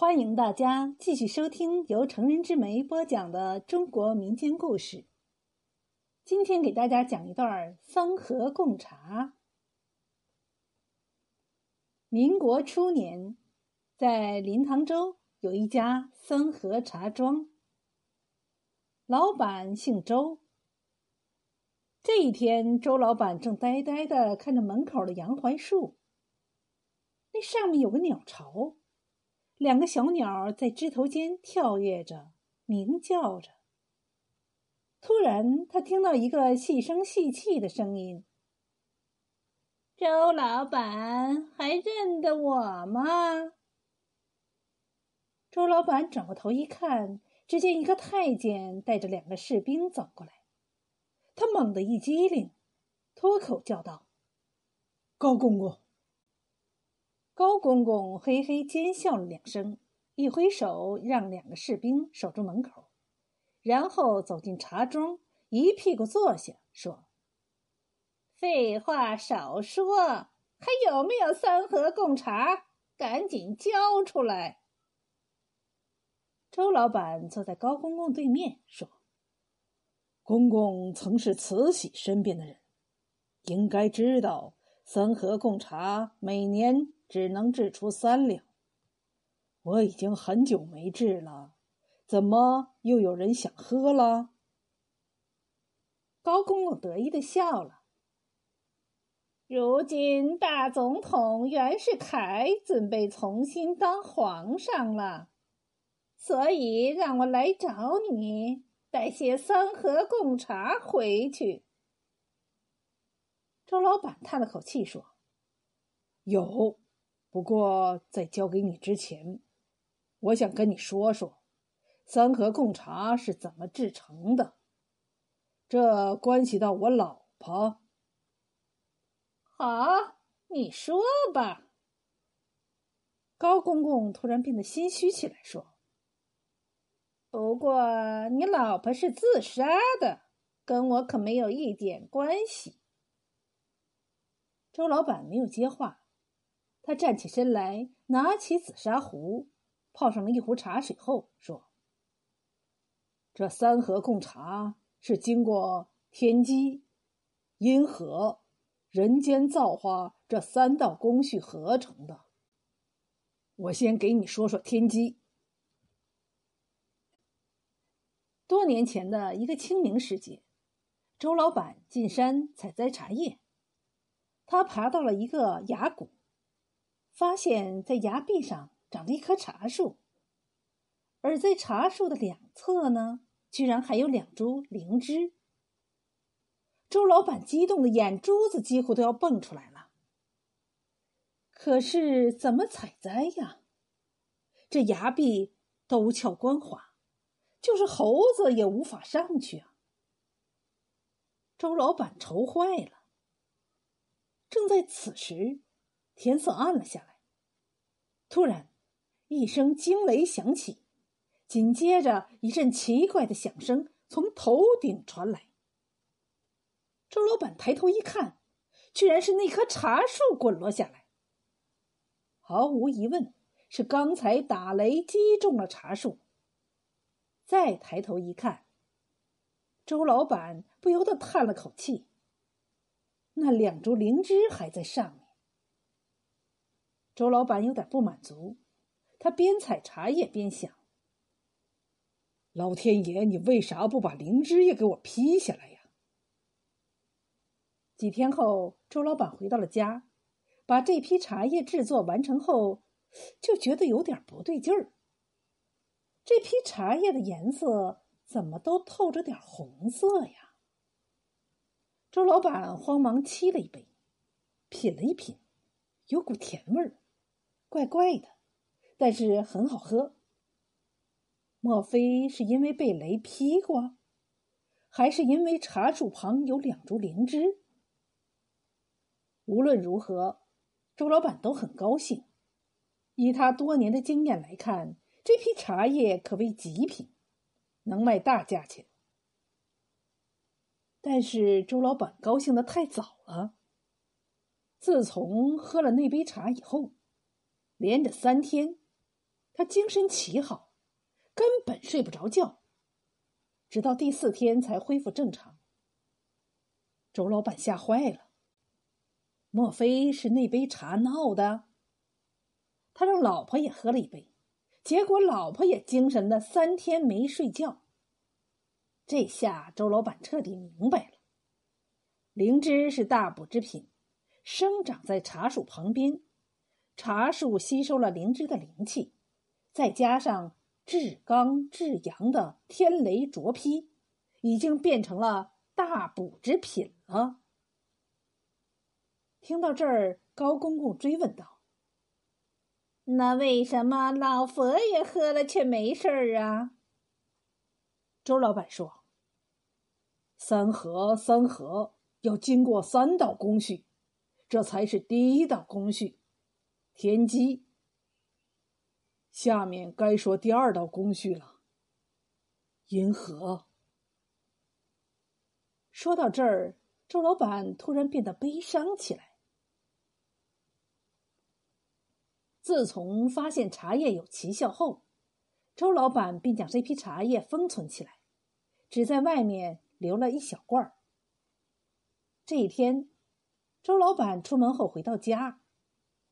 欢迎大家继续收听由成人之美播讲的中国民间故事。今天给大家讲一段三河贡茶。民国初年，在临塘州有一家三河茶庄，老板姓周。这一天，周老板正呆呆的看着门口的杨槐树，那上面有个鸟巢。两个小鸟在枝头间跳跃着，鸣叫着。突然，他听到一个细声细气的声音：“周老板，还认得我吗？”周老板转过头一看，只见一个太监带着两个士兵走过来。他猛地一激灵，脱口叫道：“高公公！”高公公嘿嘿奸笑了两声，一挥手让两个士兵守住门口，然后走进茶庄，一屁股坐下，说：“废话少说，还有没有三合贡茶？赶紧交出来！”周老板坐在高公公对面，说：“公公曾是慈禧身边的人，应该知道三合贡茶每年。”只能制出三两，我已经很久没制了，怎么又有人想喝了？高公公得意的笑了。如今大总统袁世凯准备重新当皇上了，所以让我来找你，带些三合贡茶回去。周老板叹了口气说：“有。”不过，在交给你之前，我想跟你说说，三合贡茶是怎么制成的。这关系到我老婆。好，你说吧。高公公突然变得心虚起来，说：“不过你老婆是自杀的，跟我可没有一点关系。”周老板没有接话。他站起身来，拿起紫砂壶，泡上了一壶茶水后说：“这三合贡茶是经过天机、阴合、人间造化这三道工序合成的。我先给你说说天机。多年前的一个清明时节，周老板进山采摘茶叶，他爬到了一个崖谷。”发现，在崖壁上长着一棵茶树，而在茶树的两侧呢，居然还有两株灵芝。周老板激动的眼珠子几乎都要蹦出来了。可是怎么采摘呀？这崖壁陡峭光滑，就是猴子也无法上去啊！周老板愁坏了。正在此时，天色暗了下来。突然，一声惊雷响起，紧接着一阵奇怪的响声从头顶传来。周老板抬头一看，居然是那棵茶树滚落下来。毫无疑问，是刚才打雷击中了茶树。再抬头一看，周老板不由得叹了口气：那两株灵芝还在上面。周老板有点不满足，他边采茶叶边想：“老天爷，你为啥不把灵芝也给我劈下来呀？”几天后，周老板回到了家，把这批茶叶制作完成后，就觉得有点不对劲儿。这批茶叶的颜色怎么都透着点红色呀？周老板慌忙沏了一杯，品了一品，有股甜味儿。怪怪的，但是很好喝。莫非是因为被雷劈过，还是因为茶树旁有两株灵芝？无论如何，周老板都很高兴。以他多年的经验来看，这批茶叶可谓极品，能卖大价钱。但是周老板高兴的太早了。自从喝了那杯茶以后。连着三天，他精神奇好，根本睡不着觉，直到第四天才恢复正常。周老板吓坏了，莫非是那杯茶闹的？他让老婆也喝了一杯，结果老婆也精神的三天没睡觉。这下周老板彻底明白了，灵芝是大补之品，生长在茶树旁边，茶树吸收了灵芝的灵气，再加上至刚至阳的天雷灼劈，已经变成了大补之品了。听到这儿，高公公追问道：“那为什么老佛爷喝了却没事儿啊？”周老板说。三合三合要经过三道工序，这才是第一道工序，天机。下面该说第二道工序了，银河。说到这儿，周老板突然变得悲伤起来。自从发现茶叶有奇效后，周老板便将这批茶叶封存起来，只在外面。留了一小罐儿。这一天，周老板出门后回到家，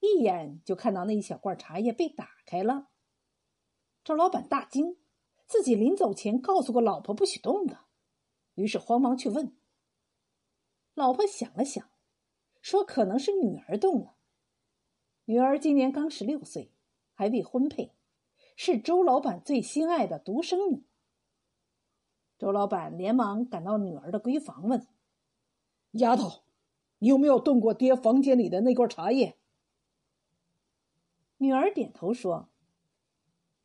一眼就看到那一小罐茶叶被打开了。周老板大惊，自己临走前告诉过老婆不许动的，于是慌忙去问。老婆想了想，说：“可能是女儿动了。女儿今年刚十六岁，还未婚配，是周老板最心爱的独生女。”周老板连忙赶到女儿的闺房，问：“丫头，你有没有动过爹房间里的那罐茶叶？”女儿点头说：“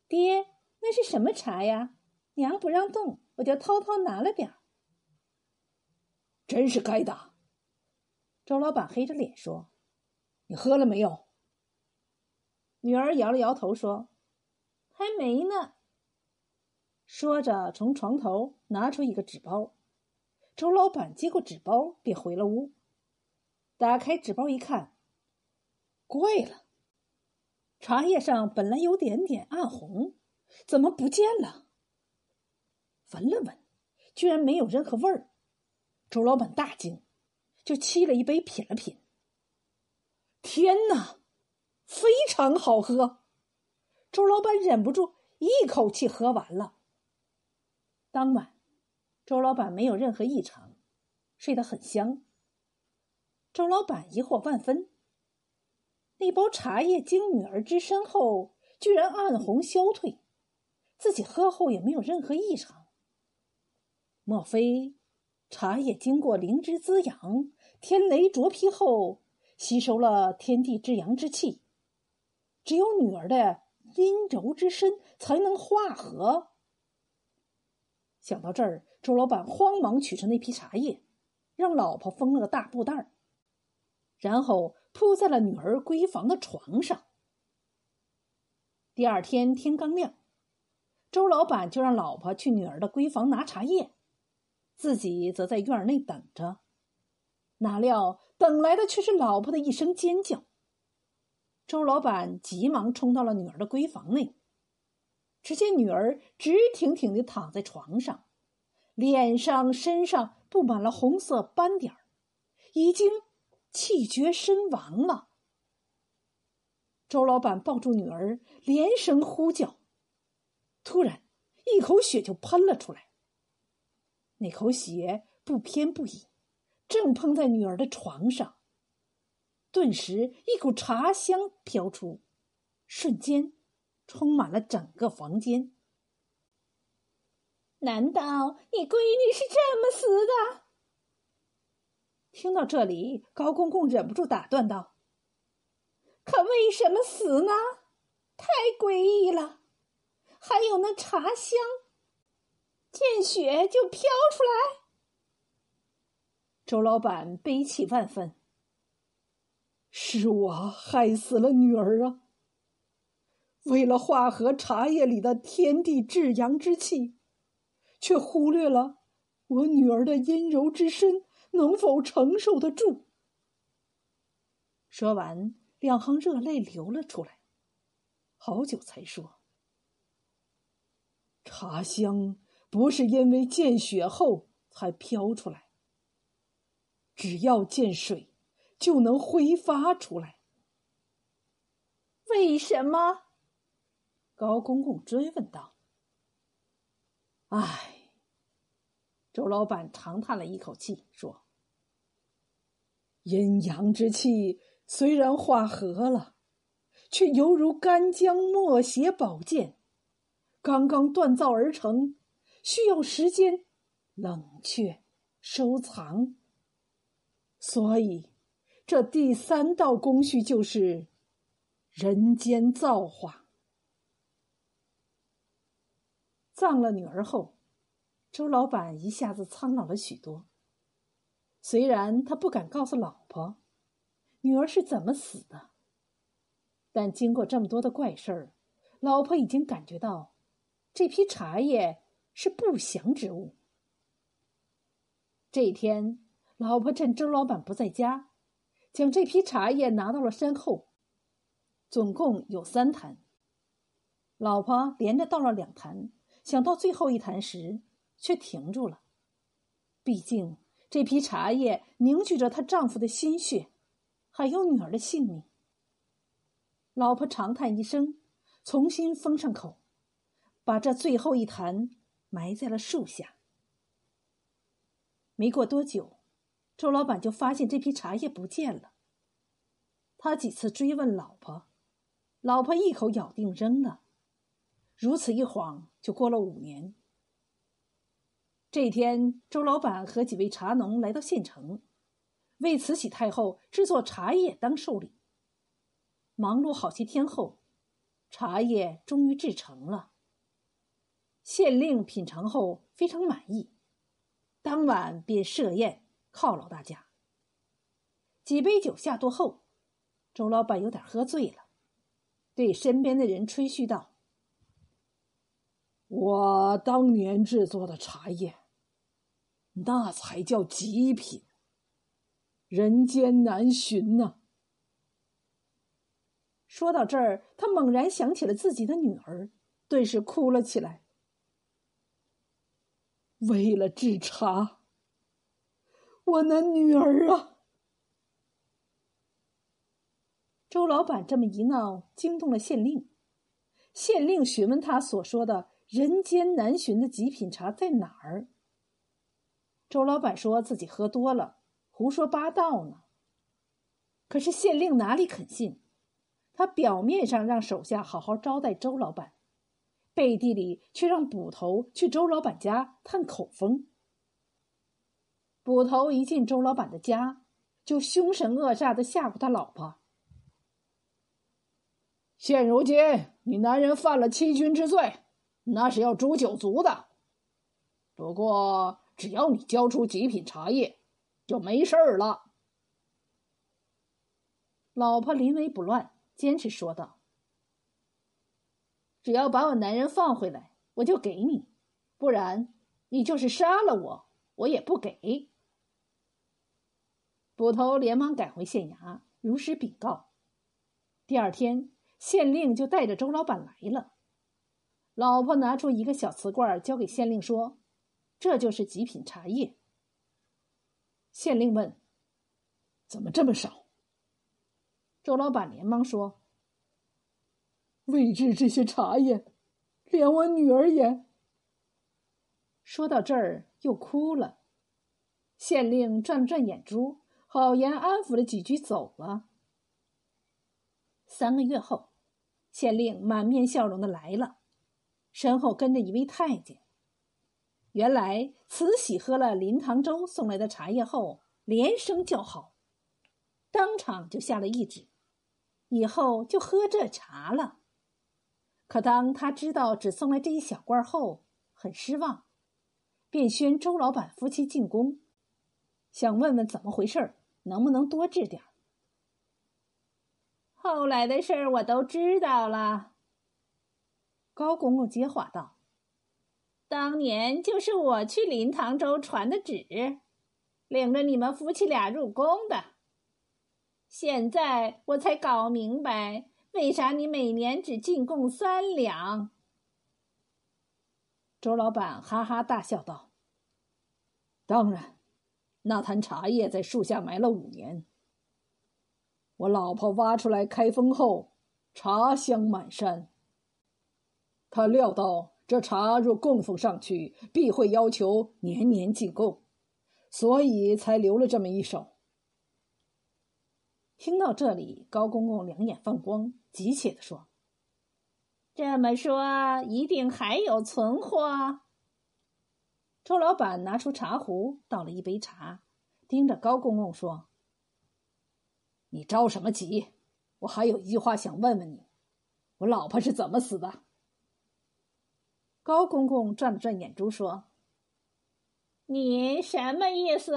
爹，那是什么茶呀？娘不让动，我就偷偷拿了点真是该打！”周老板黑着脸说：“你喝了没有？”女儿摇了摇头说：“还没呢。”说着，从床头拿出一个纸包。周老板接过纸包，便回了屋。打开纸包一看，怪了，茶叶上本来有点点暗红，怎么不见了？闻了闻，居然没有任何味儿。周老板大惊，就沏了一杯品了品。天哪，非常好喝！周老板忍不住一口气喝完了。当晚，周老板没有任何异常，睡得很香。周老板疑惑万分：那包茶叶经女儿之身后，居然暗红消退，自己喝后也没有任何异常。莫非茶叶经过灵芝滋养、天雷灼劈后，吸收了天地之阳之气，只有女儿的阴柔之身才能化合？想到这儿，周老板慌忙取出那批茶叶，让老婆封了个大布袋儿，然后铺在了女儿闺房的床上。第二天天刚亮，周老板就让老婆去女儿的闺房拿茶叶，自己则在院内等着。哪料等来的却是老婆的一声尖叫。周老板急忙冲到了女儿的闺房内。只见女儿直挺挺的躺在床上，脸上、身上布满了红色斑点已经气绝身亡了。周老板抱住女儿，连声呼叫，突然一口血就喷了出来。那口血不偏不倚，正喷在女儿的床上，顿时一股茶香飘出，瞬间。充满了整个房间。难道你闺女是这么死的？听到这里，高公公忍不住打断道：“可为什么死呢？太诡异了！还有那茶香，见血就飘出来。”周老板悲泣万分：“是我害死了女儿啊！”为了化合茶叶里的天地至阳之气，却忽略了我女儿的阴柔之身能否承受得住。说完，两行热泪流了出来，好久才说：“茶香不是因为见雪后才飘出来，只要见水，就能挥发出来。为什么？高公公追问道。唉，周老板长叹了一口气，说：“阴阳之气虽然化合了，却犹如干将墨血宝剑，刚刚锻造而成，需要时间冷却、收藏。所以，这第三道工序就是人间造化。”葬了女儿后，周老板一下子苍老了许多。虽然他不敢告诉老婆女儿是怎么死的，但经过这么多的怪事儿，老婆已经感觉到这批茶叶是不祥之物。这一天，老婆趁周老板不在家，将这批茶叶拿到了身后，总共有三坛。老婆连着倒了两坛。想到最后一坛时，却停住了。毕竟这批茶叶凝聚着她丈夫的心血，还有女儿的性命。老婆长叹一声，重新封上口，把这最后一坛埋在了树下。没过多久，周老板就发现这批茶叶不见了。他几次追问老婆，老婆一口咬定扔了。如此一晃，就过了五年。这天，周老板和几位茶农来到县城，为慈禧太后制作茶叶当寿礼。忙碌好些天后，茶叶终于制成了。县令品尝后非常满意，当晚便设宴犒劳大家。几杯酒下肚后，周老板有点喝醉了，对身边的人吹嘘道。我当年制作的茶叶，那才叫极品，人间难寻呐！说到这儿，他猛然想起了自己的女儿，顿时哭了起来。为了制茶，我那女儿啊！周老板这么一闹，惊动了县令。县令询问他所说的。人间难寻的极品茶在哪儿？周老板说自己喝多了，胡说八道呢。可是县令哪里肯信？他表面上让手下好好招待周老板，背地里却让捕头去周老板家探口风。捕头一进周老板的家，就凶神恶煞的吓唬他老婆：“现如今你男人犯了欺君之罪。”那是要诛九族的。不过，只要你交出极品茶叶，就没事儿了。老婆临危不乱，坚持说道：“只要把我男人放回来，我就给你；不然，你就是杀了我，我也不给。”捕头连忙赶回县衙，如实禀告。第二天，县令就带着周老板来了。老婆拿出一个小瓷罐，交给县令说：“这就是极品茶叶。”县令问：“怎么这么少？”周老板连忙说：“为制这些茶叶，连我女儿也……”说到这儿又哭了。县令转了转眼珠，好言安抚了几句，走了。三个月后，县令满面笑容的来了。身后跟着一位太监。原来慈禧喝了林唐周送来的茶叶后，连声叫好，当场就下了懿旨，以后就喝这茶了。可当他知道只送来这一小罐后，很失望，便宣周老板夫妻进宫，想问问怎么回事能不能多治点后来的事儿我都知道了。高公公接话道：“当年就是我去临唐州传的旨，领着你们夫妻俩入宫的。现在我才搞明白，为啥你每年只进贡三两。”周老板哈哈大笑道：“当然，那坛茶叶在树下埋了五年。我老婆挖出来开封后，茶香满山。他料到这茶若供奉上去，必会要求年年进贡，所以才留了这么一手。”听到这里，高公公两眼放光，急切地说：“这么说，一定还有存货。”周老板拿出茶壶，倒了一杯茶，盯着高公公说：“你着什么急？我还有一句话想问问你：我老婆是怎么死的？”高公公转了转眼珠，说：“你什么意思？”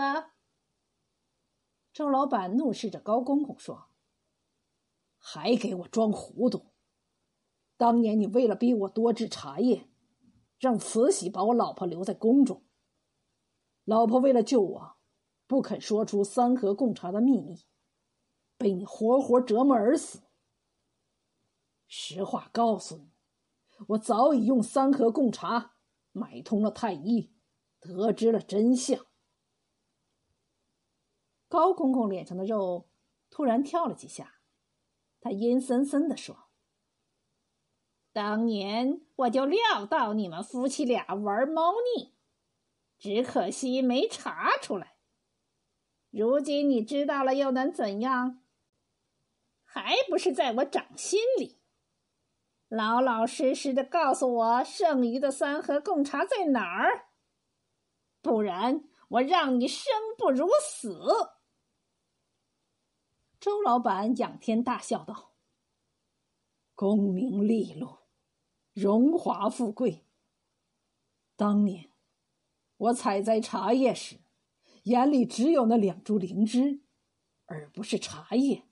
周老板怒视着高公公说：“还给我装糊涂！当年你为了逼我多制茶叶，让慈禧把我老婆留在宫中。老婆为了救我，不肯说出三合贡茶的秘密，被你活活折磨而死。实话告诉你，我早已用三盒贡茶买通了太医，得知了真相。”高公公脸上的肉突然跳了几下，他阴森森地说：“当年我就料到你们夫妻俩玩猫腻，只可惜没查出来。如今你知道了又能怎样？还不是在我掌心里。老老实实的告诉我剩余的三盒贡茶在哪儿，不然我让你生不如死。”周老板仰天大笑道：“功名利禄，荣华富贵。当年我采摘茶叶时，眼里只有那两株灵芝，而不是茶叶。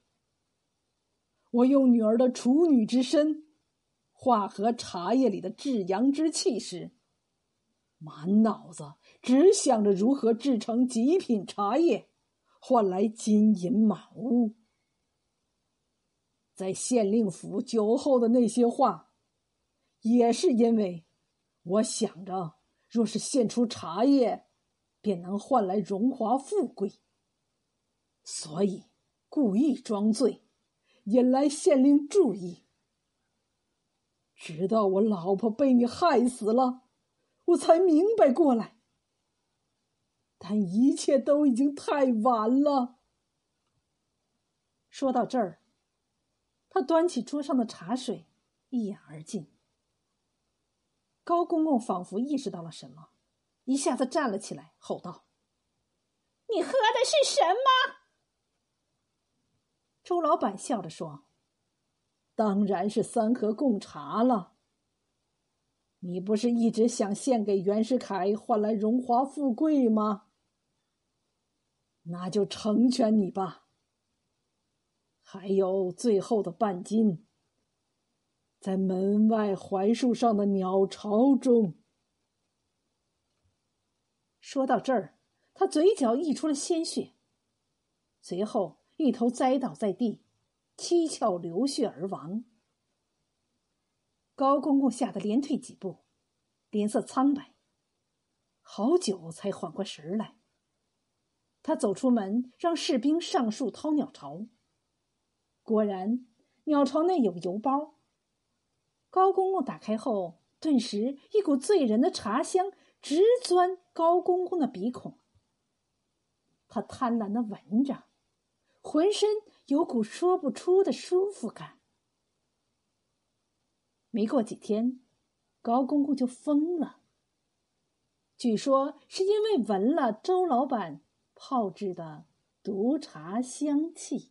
我用女儿的处女之身，化合茶叶里的至阳之气时，满脑子只想着如何制成极品茶叶，换来金银满屋。”在县令府酒后的那些话，也是因为我想着，若是献出茶叶，便能换来荣华富贵，所以故意装醉，引来县令注意。直到我老婆被你害死了，我才明白过来，但一切都已经太晚了。说到这儿。他端起桌上的茶水，一饮而尽。高公公仿佛意识到了什么，一下子站了起来，吼道：“你喝的是什么？”周老板笑着说：“当然是三合贡茶了。你不是一直想献给袁世凯，换来荣华富贵吗？那就成全你吧。”还有最后的半斤，在门外槐树上的鸟巢中。说到这儿，他嘴角溢出了鲜血，随后一头栽倒在地，七窍流血而亡。高公公吓得连退几步，脸色苍白，好久才缓过神来。他走出门，让士兵上树掏鸟巢。果然，鸟巢内有邮包。高公公打开后，顿时一股醉人的茶香直钻高公公的鼻孔。他贪婪的闻着，浑身有股说不出的舒服感。没过几天，高公公就疯了。据说是因为闻了周老板炮制的毒茶香气。